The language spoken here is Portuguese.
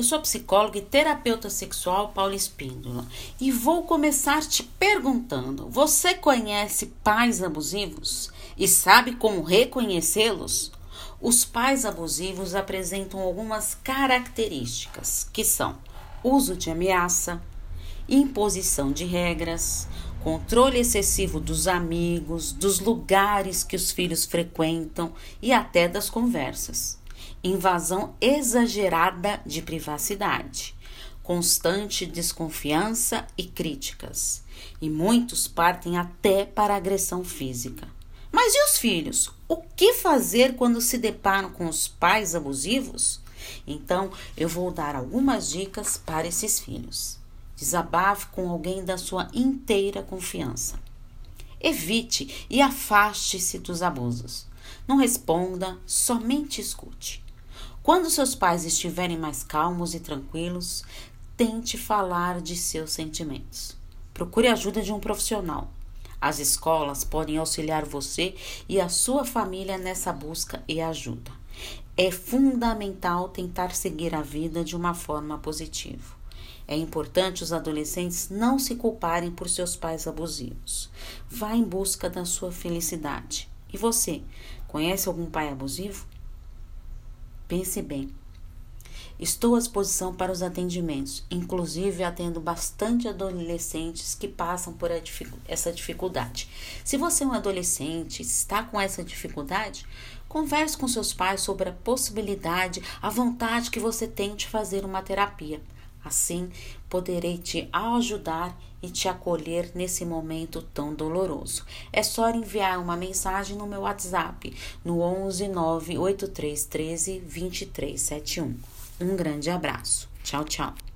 Eu sou psicóloga e terapeuta sexual Paula Espíndola e vou começar te perguntando: você conhece pais abusivos e sabe como reconhecê-los? Os pais abusivos apresentam algumas características que são uso de ameaça, imposição de regras, controle excessivo dos amigos, dos lugares que os filhos frequentam e até das conversas invasão exagerada de privacidade, constante desconfiança e críticas, e muitos partem até para agressão física. Mas e os filhos? O que fazer quando se deparam com os pais abusivos? Então, eu vou dar algumas dicas para esses filhos. Desabafe com alguém da sua inteira confiança. Evite e afaste-se dos abusos. Não responda, somente escute. Quando seus pais estiverem mais calmos e tranquilos, tente falar de seus sentimentos. Procure ajuda de um profissional. As escolas podem auxiliar você e a sua família nessa busca e ajuda. É fundamental tentar seguir a vida de uma forma positiva. É importante os adolescentes não se culparem por seus pais abusivos. Vá em busca da sua felicidade. E você, conhece algum pai abusivo? Pense bem. Estou à disposição para os atendimentos, inclusive atendo bastante adolescentes que passam por essa dificuldade. Se você é um adolescente, está com essa dificuldade, converse com seus pais sobre a possibilidade, a vontade que você tem de fazer uma terapia. Assim, poderei te ajudar e te acolher nesse momento tão doloroso. É só enviar uma mensagem no meu WhatsApp no 11 98313 2371. Um grande abraço. Tchau, tchau.